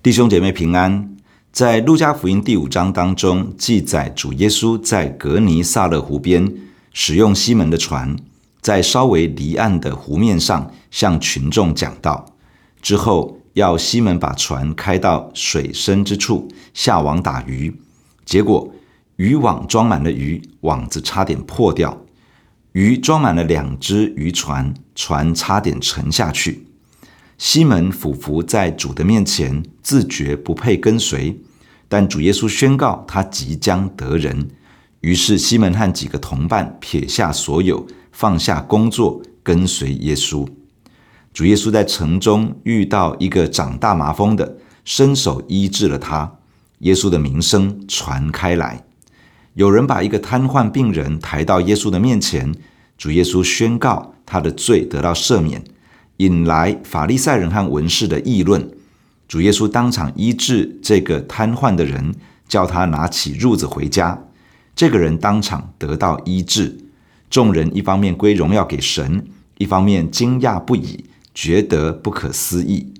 弟兄姐妹平安，在路加福音第五章当中记载，主耶稣在格尼萨勒湖边使用西门的船，在稍微离岸的湖面上向群众讲道。之后要西门把船开到水深之处下网打鱼，结果渔网装满了鱼，网子差点破掉，鱼装满了两只渔船，船差点沉下去。西门俯伏在主的面前，自觉不配跟随，但主耶稣宣告他即将得人，于是西门和几个同伴撇下所有，放下工作，跟随耶稣。主耶稣在城中遇到一个长大麻风的，伸手医治了他，耶稣的名声传开来。有人把一个瘫痪病人抬到耶稣的面前，主耶稣宣告他的罪得到赦免。引来法利赛人和文士的议论，主耶稣当场医治这个瘫痪的人，叫他拿起褥子回家。这个人当场得到医治。众人一方面归荣耀给神，一方面惊讶不已，觉得不可思议。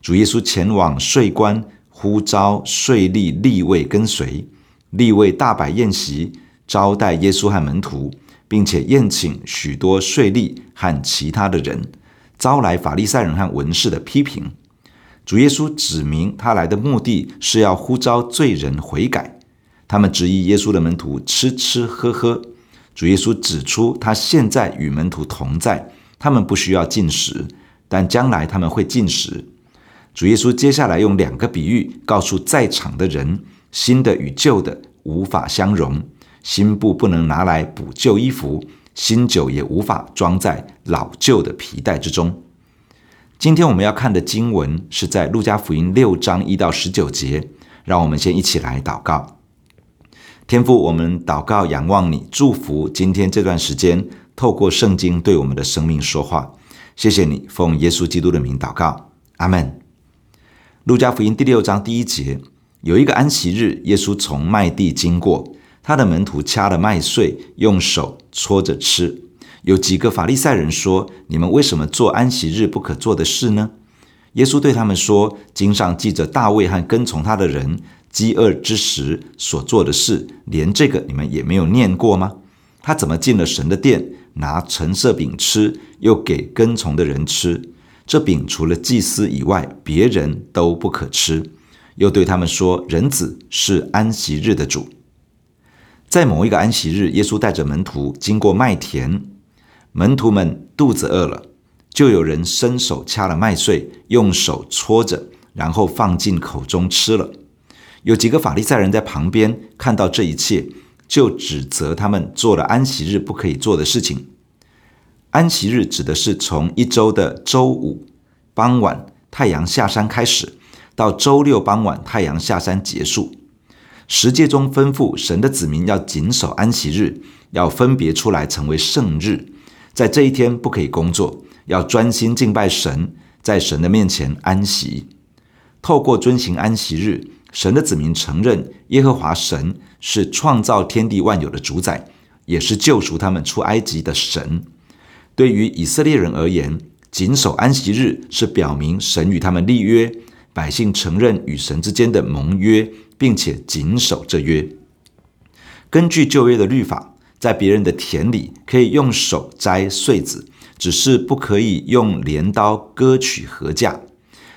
主耶稣前往税关，呼召税吏利未跟随，利未大摆宴席，招待耶稣和门徒，并且宴请许多税吏和其他的人。招来法利赛人和文士的批评，主耶稣指明他来的目的是要呼召罪人悔改。他们质疑耶稣的门徒吃吃喝喝，主耶稣指出他现在与门徒同在，他们不需要进食，但将来他们会进食。主耶稣接下来用两个比喻告诉在场的人：新的与旧的无法相容，新布不能拿来补旧衣服。新酒也无法装在老旧的皮袋之中。今天我们要看的经文是在路加福音六章一到十九节。让我们先一起来祷告。天父，我们祷告仰望你，祝福今天这段时间，透过圣经对我们的生命说话。谢谢你，奉耶稣基督的名祷告，阿门。路加福音第六章第一节，有一个安息日，耶稣从麦地经过。他的门徒掐了麦穗，用手搓着吃。有几个法利赛人说：“你们为什么做安息日不可做的事呢？”耶稣对他们说：“经上记着大卫和跟从他的人饥饿之时所做的事，连这个你们也没有念过吗？他怎么进了神的殿，拿陈设饼吃，又给跟从的人吃？这饼除了祭司以外，别人都不可吃。又对他们说：人子是安息日的主。”在某一个安息日，耶稣带着门徒经过麦田，门徒们肚子饿了，就有人伸手掐了麦穗，用手搓着，然后放进口中吃了。有几个法利赛人在旁边看到这一切，就指责他们做了安息日不可以做的事情。安息日指的是从一周的周五傍晚太阳下山开始，到周六傍晚太阳下山结束。十诫中吩咐神的子民要谨守安息日，要分别出来成为圣日，在这一天不可以工作，要专心敬拜神，在神的面前安息。透过遵行安息日，神的子民承认耶和华神是创造天地万有的主宰，也是救赎他们出埃及的神。对于以色列人而言，谨守安息日是表明神与他们立约，百姓承认与神之间的盟约。并且谨守这约。根据旧约的律法，在别人的田里可以用手摘穗子，只是不可以用镰刀割取禾稼。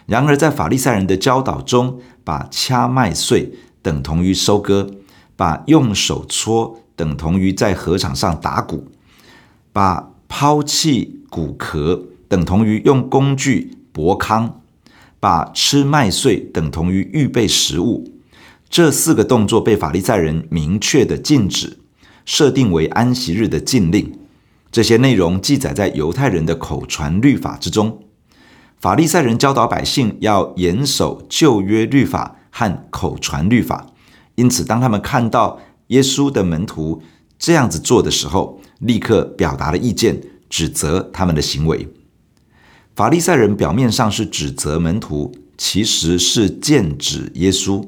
然而，在法利赛人的教导中，把掐麦穗等同于收割，把用手搓等同于在禾场上打鼓，把抛弃谷壳等同于用工具驳糠，把吃麦穗等同于预备食物。这四个动作被法利赛人明确的禁止，设定为安息日的禁令。这些内容记载在犹太人的口传律法之中。法利赛人教导百姓要严守旧约律法和口传律法，因此当他们看到耶稣的门徒这样子做的时候，立刻表达了意见，指责他们的行为。法利赛人表面上是指责门徒，其实是剑指耶稣。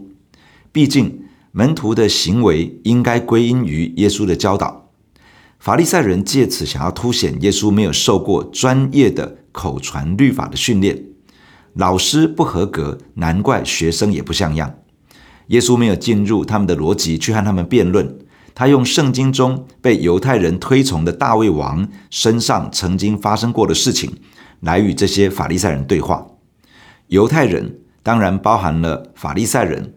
毕竟，门徒的行为应该归因于耶稣的教导。法利赛人借此想要凸显耶稣没有受过专业的口传律法的训练，老师不合格，难怪学生也不像样。耶稣没有进入他们的逻辑去和他们辩论，他用圣经中被犹太人推崇的大卫王身上曾经发生过的事情，来与这些法利赛人对话。犹太人当然包含了法利赛人，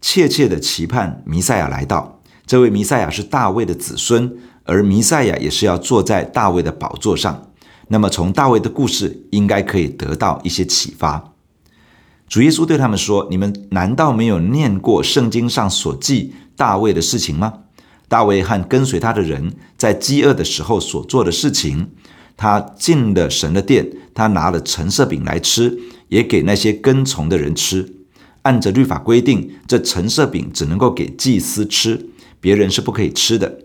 切切的期盼弥赛亚来到。这位弥赛亚是大卫的子孙，而弥赛亚也是要坐在大卫的宝座上。那么，从大卫的故事应该可以得到一些启发。主耶稣对他们说：“你们难道没有念过圣经上所记大卫的事情吗？大卫和跟随他的人在饥饿的时候所做的事情，他进了神的殿，他拿了橙色饼来吃，也给那些跟从的人吃。按着律法规定，这橙色饼只能够给祭司吃，别人是不可以吃的。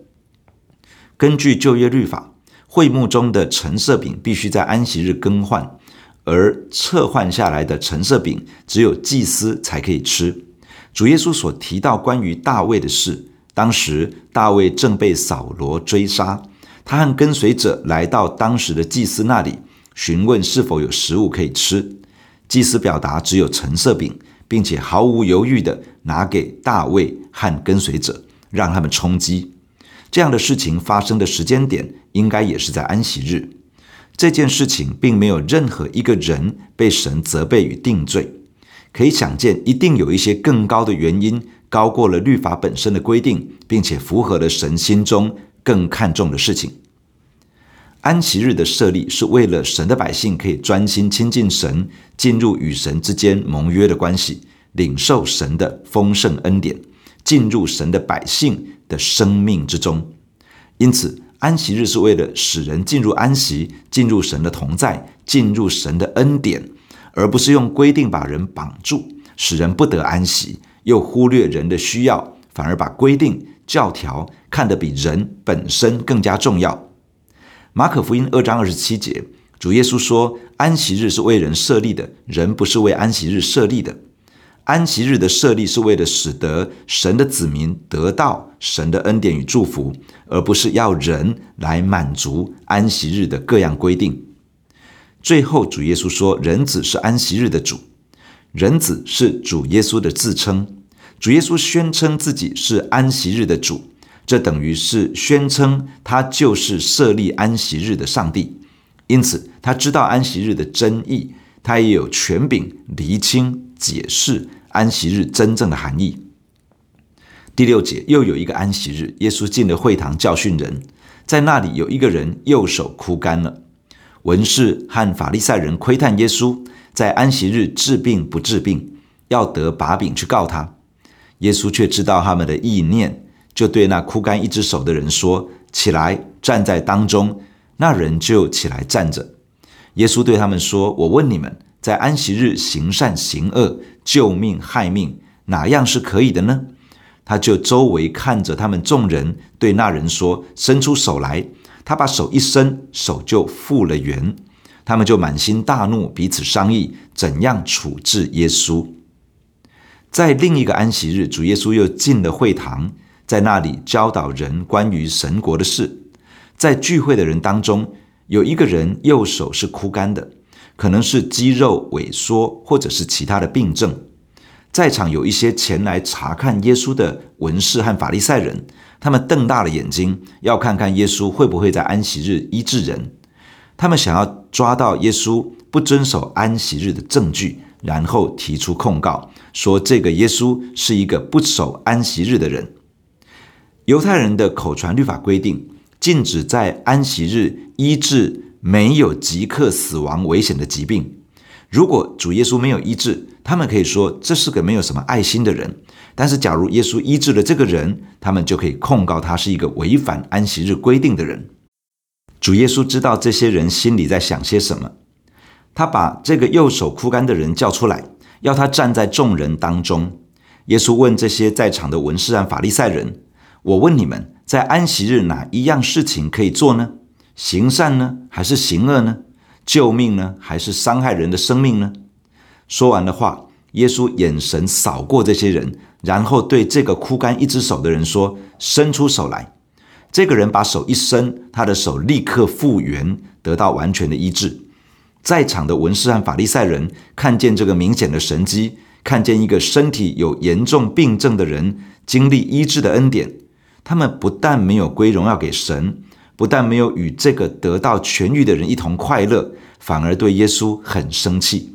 根据旧约律法。”会幕中的橙色饼必须在安息日更换，而撤换下来的橙色饼只有祭司才可以吃。主耶稣所提到关于大卫的事，当时大卫正被扫罗追杀，他和跟随者来到当时的祭司那里，询问是否有食物可以吃。祭司表达只有橙色饼，并且毫无犹豫地拿给大卫和跟随者，让他们充饥。这样的事情发生的时间点，应该也是在安息日。这件事情并没有任何一个人被神责备与定罪，可以想见，一定有一些更高的原因，高过了律法本身的规定，并且符合了神心中更看重的事情。安息日的设立是为了神的百姓可以专心亲近神，进入与神之间盟约的关系，领受神的丰盛恩典，进入神的百姓的生命之中，因此安息日是为了使人进入安息，进入神的同在，进入神的恩典，而不是用规定把人绑住，使人不得安息，又忽略人的需要，反而把规定教条看得比人本身更加重要。马可福音二章二十七节，主耶稣说：“安息日是为人设立的，人不是为安息日设立的。”安息日的设立是为了使得神的子民得到神的恩典与祝福，而不是要人来满足安息日的各样规定。最后，主耶稣说：“人子是安息日的主。”人子是主耶稣的自称。主耶稣宣称自己是安息日的主，这等于是宣称他就是设立安息日的上帝。因此，他知道安息日的真意，他也有权柄厘清解释。安息日真正的含义。第六节又有一个安息日，耶稣进了会堂教训人，在那里有一个人右手枯干了。文士和法利赛人窥探耶稣在安息日治病不治病，要得把柄去告他。耶稣却知道他们的意念，就对那枯干一只手的人说：“起来，站在当中。”那人就起来站着。耶稣对他们说：“我问你们。”在安息日行善行恶、救命害命，哪样是可以的呢？他就周围看着他们众人，对那人说：“伸出手来。”他把手一伸，手就复了原。他们就满心大怒，彼此商议怎样处置耶稣。在另一个安息日，主耶稣又进了会堂，在那里教导人关于神国的事。在聚会的人当中，有一个人右手是枯干的。可能是肌肉萎缩，或者是其他的病症。在场有一些前来查看耶稣的文士和法利赛人，他们瞪大了眼睛，要看看耶稣会不会在安息日医治人。他们想要抓到耶稣不遵守安息日的证据，然后提出控告，说这个耶稣是一个不守安息日的人。犹太人的口传律法规定，禁止在安息日医治。没有即刻死亡危险的疾病，如果主耶稣没有医治，他们可以说这是个没有什么爱心的人。但是，假如耶稣医治了这个人，他们就可以控告他是一个违反安息日规定的人。主耶稣知道这些人心里在想些什么，他把这个右手枯干的人叫出来，要他站在众人当中。耶稣问这些在场的文士和法利赛人：“我问你们，在安息日哪一样事情可以做呢？”行善呢，还是行恶呢？救命呢，还是伤害人的生命呢？说完的话，耶稣眼神扫过这些人，然后对这个枯干一只手的人说：“伸出手来。”这个人把手一伸，他的手立刻复原，得到完全的医治。在场的文士和法利赛人看见这个明显的神迹，看见一个身体有严重病症的人经历医治的恩典，他们不但没有归荣耀给神，不但没有与这个得到痊愈的人一同快乐，反而对耶稣很生气。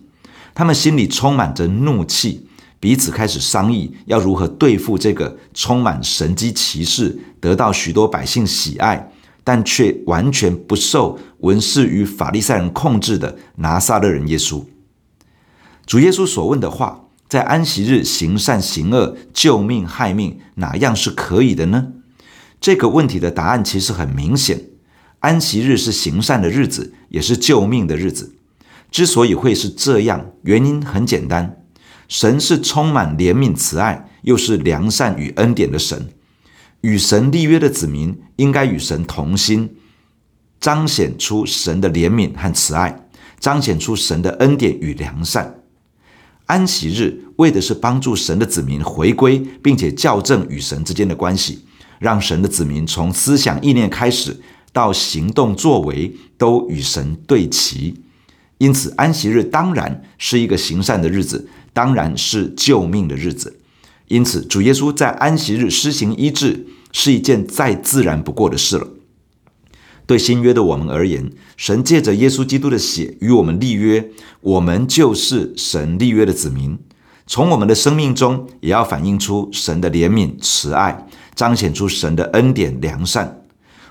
他们心里充满着怒气，彼此开始商议要如何对付这个充满神迹奇事、得到许多百姓喜爱。但却完全不受文士与法利赛人控制的拿撒勒人耶稣，主耶稣所问的话，在安息日行善行恶、救命害命，哪样是可以的呢？这个问题的答案其实很明显：安息日是行善的日子，也是救命的日子。之所以会是这样，原因很简单：神是充满怜悯慈爱，又是良善与恩典的神。与神立约的子民应该与神同心，彰显出神的怜悯和慈爱，彰显出神的恩典与良善。安息日为的是帮助神的子民回归，并且校正与神之间的关系，让神的子民从思想意念开始到行动作为都与神对齐。因此，安息日当然是一个行善的日子，当然是救命的日子。因此，主耶稣在安息日施行医治，是一件再自然不过的事了。对新约的我们而言，神借着耶稣基督的血与我们立约，我们就是神立约的子民。从我们的生命中，也要反映出神的怜悯、慈爱，彰显出神的恩典、良善。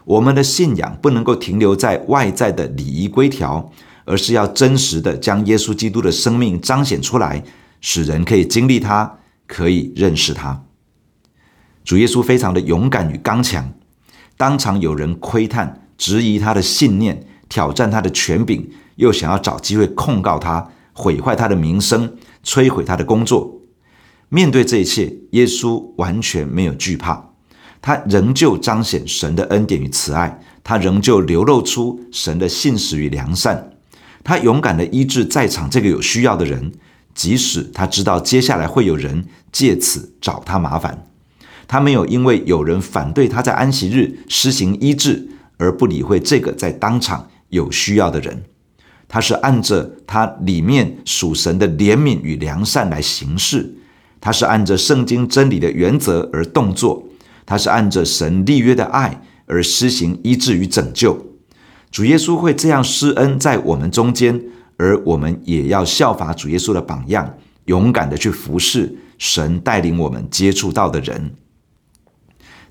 我们的信仰不能够停留在外在的礼仪规条，而是要真实的将耶稣基督的生命彰显出来，使人可以经历他。可以认识他，主耶稣非常的勇敢与刚强，当场有人窥探、质疑他的信念，挑战他的权柄，又想要找机会控告他，毁坏他的名声，摧毁他的工作。面对这一切，耶稣完全没有惧怕，他仍旧彰显神的恩典与慈爱，他仍旧流露出神的信实与良善，他勇敢地医治在场这个有需要的人。即使他知道接下来会有人借此找他麻烦，他没有因为有人反对他在安息日施行医治而不理会这个在当场有需要的人。他是按着他里面属神的怜悯与良善来行事，他是按着圣经真理的原则而动作，他是按着神立约的爱而施行医治与拯救。主耶稣会这样施恩在我们中间。而我们也要效法主耶稣的榜样，勇敢地去服侍神带领我们接触到的人。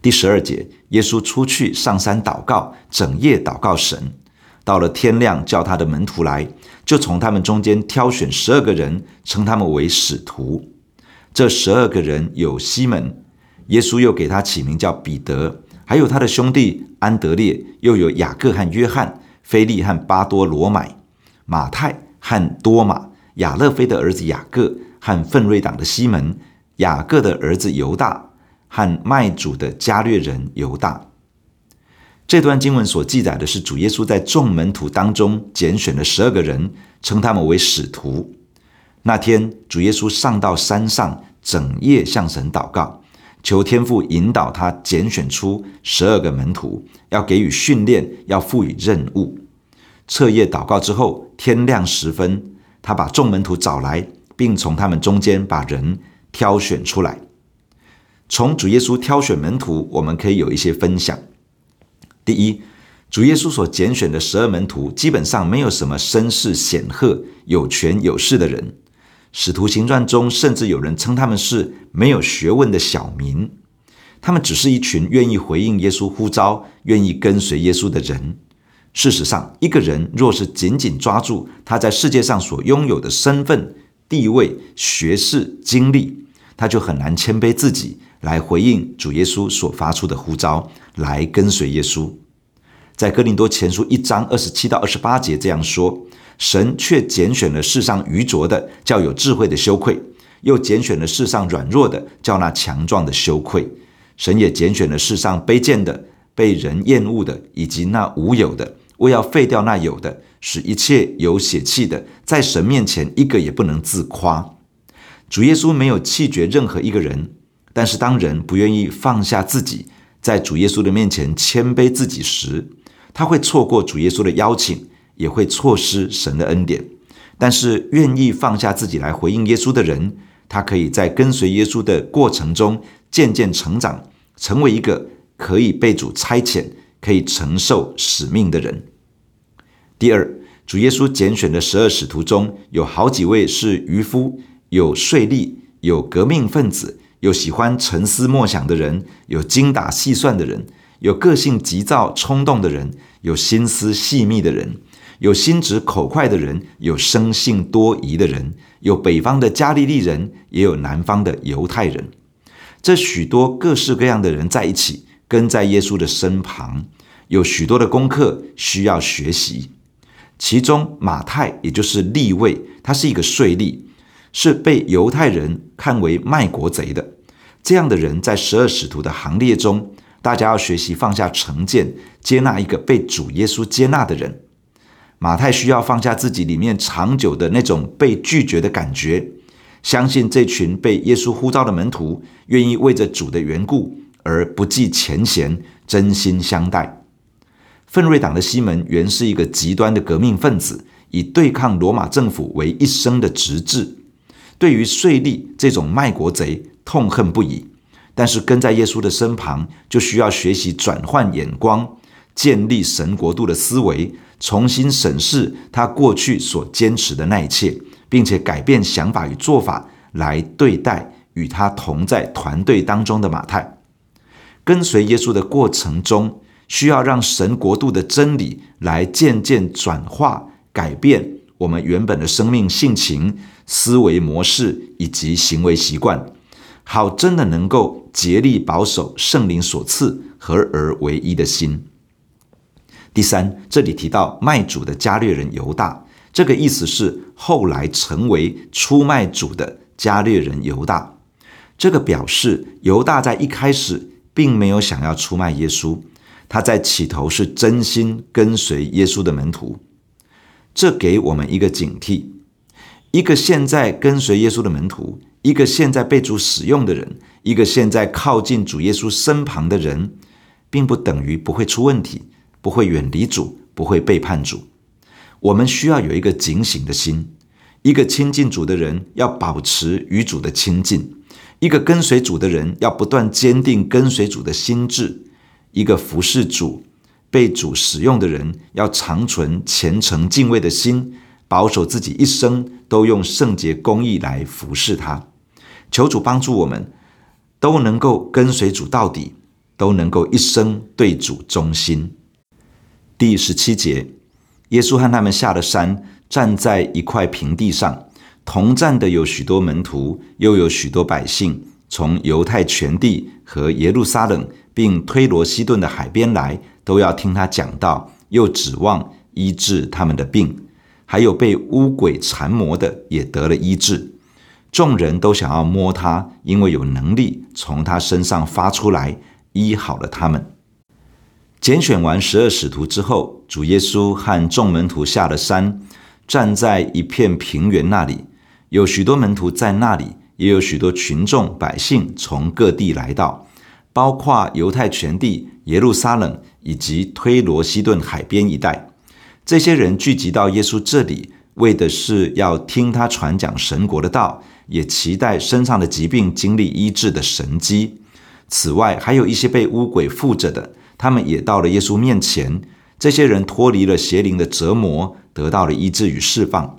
第十二节，耶稣出去上山祷告，整夜祷告神。到了天亮，叫他的门徒来，就从他们中间挑选十二个人，称他们为使徒。这十二个人有西门，耶稣又给他起名叫彼得，还有他的兄弟安德烈，又有雅各和约翰，腓力和巴多罗买。马太和多马，亚勒菲的儿子雅各和奋锐党的西门，雅各的儿子犹大和卖主的加略人犹大。这段经文所记载的是主耶稣在众门徒当中拣选了十二个人，称他们为使徒。那天，主耶稣上到山上，整夜向神祷告，求天父引导他拣选出十二个门徒，要给予训练，要赋予任务。彻夜祷告之后，天亮时分，他把众门徒找来，并从他们中间把人挑选出来。从主耶稣挑选门徒，我们可以有一些分享。第一，主耶稣所拣选的十二门徒，基本上没有什么身世显赫、有权有势的人。使徒行传中，甚至有人称他们是没有学问的小民。他们只是一群愿意回应耶稣呼召、愿意跟随耶稣的人。事实上，一个人若是紧紧抓住他在世界上所拥有的身份、地位、学识、经历，他就很难谦卑自己来回应主耶稣所发出的呼召，来跟随耶稣。在哥林多前书一章二十七到二十八节这样说：“神却拣选了世上愚拙的，叫有智慧的羞愧；又拣选了世上软弱的，叫那强壮的羞愧。神也拣选了世上卑贱的。”被人厌恶的，以及那无有的，为要废掉那有的，使一切有血气的，在神面前一个也不能自夸。主耶稣没有弃绝任何一个人，但是当人不愿意放下自己，在主耶稣的面前谦卑自己时，他会错过主耶稣的邀请，也会错失神的恩典。但是愿意放下自己来回应耶稣的人，他可以在跟随耶稣的过程中渐渐成长，成为一个可以被主差遣、可以承受使命的人。第二，主耶稣拣选的十二使徒中有好几位是渔夫，有税吏，有革命分子，有喜欢沉思默想的人，有精打细算的人，有个性急躁冲动的人，有心思细密的人。有心直口快的人，有生性多疑的人，有北方的加利利人，也有南方的犹太人。这许多各式各样的人在一起，跟在耶稣的身旁，有许多的功课需要学习。其中马太，也就是利未，他是一个税吏，是被犹太人看为卖国贼的。这样的人在十二使徒的行列中，大家要学习放下成见，接纳一个被主耶稣接纳的人。马太需要放下自己里面长久的那种被拒绝的感觉，相信这群被耶稣呼召的门徒愿意为着主的缘故而不计前嫌，真心相待。奋锐党的西门原是一个极端的革命分子，以对抗罗马政府为一生的职志，对于税吏这种卖国贼痛恨不已。但是跟在耶稣的身旁，就需要学习转换眼光，建立神国度的思维。重新审视他过去所坚持的那一切，并且改变想法与做法来对待与他同在团队当中的马太。跟随耶稣的过程中，需要让神国度的真理来渐渐转化、改变我们原本的生命性情、思维模式以及行为习惯，好真的能够竭力保守圣灵所赐合而为一的心。第三，这里提到卖主的加略人犹大，这个意思是后来成为出卖主的加略人犹大。这个表示犹大在一开始并没有想要出卖耶稣，他在起头是真心跟随耶稣的门徒。这给我们一个警惕：一个现在跟随耶稣的门徒，一个现在被主使用的人，一个现在靠近主耶稣身旁的人，并不等于不会出问题。不会远离主，不会背叛主。我们需要有一个警醒的心。一个亲近主的人要保持与主的亲近；一个跟随主的人要不断坚定跟随主的心志；一个服侍主、被主使用的人要长存虔诚敬畏的心，保守自己一生都用圣洁公义来服侍他。求主帮助我们，都能够跟随主到底，都能够一生对主忠心。第十七节，耶稣和他们下了山，站在一块平地上，同站的有许多门徒，又有许多百姓，从犹太全地和耶路撒冷，并推罗西顿的海边来，都要听他讲道，又指望医治他们的病。还有被污鬼缠磨的，也得了医治。众人都想要摸他，因为有能力从他身上发出来，医好了他们。拣选完十二使徒之后，主耶稣和众门徒下了山，站在一片平原那里，有许多门徒在那里，也有许多群众百姓从各地来到，包括犹太全地、耶路撒冷以及推罗西顿海边一带。这些人聚集到耶稣这里，为的是要听他传讲神国的道，也期待身上的疾病经历医治的神迹。此外，还有一些被污鬼附着的。他们也到了耶稣面前，这些人脱离了邪灵的折磨，得到了医治与释放。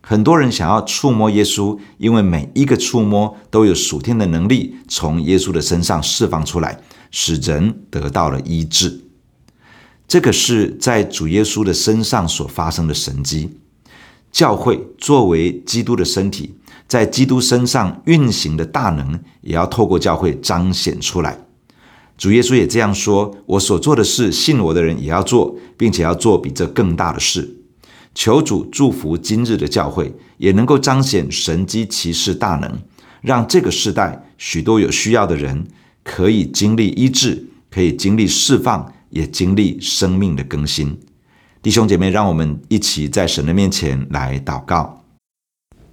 很多人想要触摸耶稣，因为每一个触摸都有属天的能力从耶稣的身上释放出来，使人得到了医治。这个是在主耶稣的身上所发生的神迹。教会作为基督的身体，在基督身上运行的大能，也要透过教会彰显出来。主耶稣也这样说：“我所做的事，信我的人也要做，并且要做比这更大的事。”求主祝福今日的教会，也能够彰显神迹奇事大能，让这个时代许多有需要的人可以经历医治，可以经历释放，也经历生命的更新。弟兄姐妹，让我们一起在神的面前来祷告。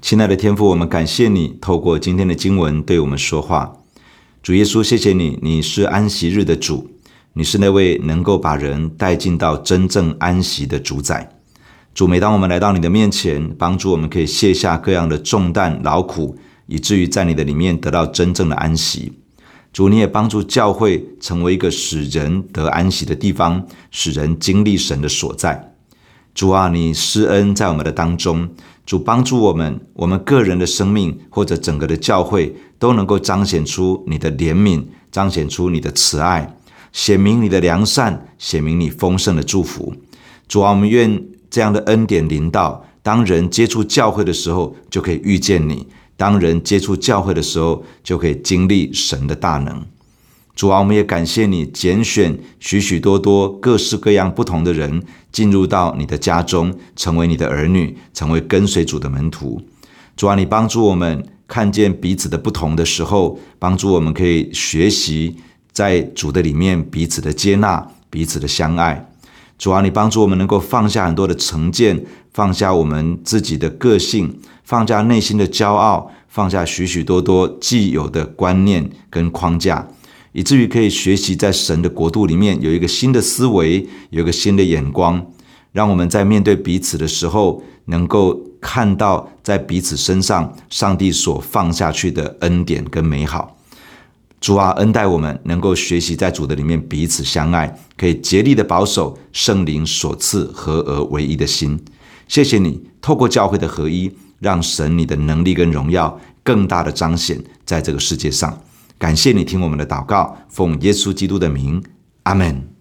亲爱的天父，我们感谢你透过今天的经文对我们说话。主耶稣，谢谢你，你是安息日的主，你是那位能够把人带进到真正安息的主宰。主，每当我们来到你的面前，帮助我们可以卸下各样的重担劳苦，以至于在你的里面得到真正的安息。主，你也帮助教会成为一个使人得安息的地方，使人经历神的所在。主啊，你施恩在我们的当中，主帮助我们，我们个人的生命或者整个的教会都能够彰显出你的怜悯，彰显出你的慈爱，显明你的良善，显明你丰盛的祝福。主啊，我们愿。这样的恩典临到，当人接触教会的时候，就可以遇见你；当人接触教会的时候，就可以经历神的大能。主啊，我们也感谢你拣选许许多多各式各样不同的人进入到你的家中，成为你的儿女，成为跟随主的门徒。主啊，你帮助我们看见彼此的不同的时候，帮助我们可以学习在主的里面彼此的接纳，彼此的相爱。主啊，你帮助我们能够放下很多的成见，放下我们自己的个性，放下内心的骄傲，放下许许多多既有的观念跟框架，以至于可以学习在神的国度里面有一个新的思维，有一个新的眼光，让我们在面对彼此的时候，能够看到在彼此身上上帝所放下去的恩典跟美好。主啊，恩待我们能够学习在主的里面彼此相爱，可以竭力的保守圣灵所赐合而为一的心。谢谢你透过教会的合一，让神你的能力跟荣耀更大的彰显在这个世界上。感谢你听我们的祷告，奉耶稣基督的名，阿门。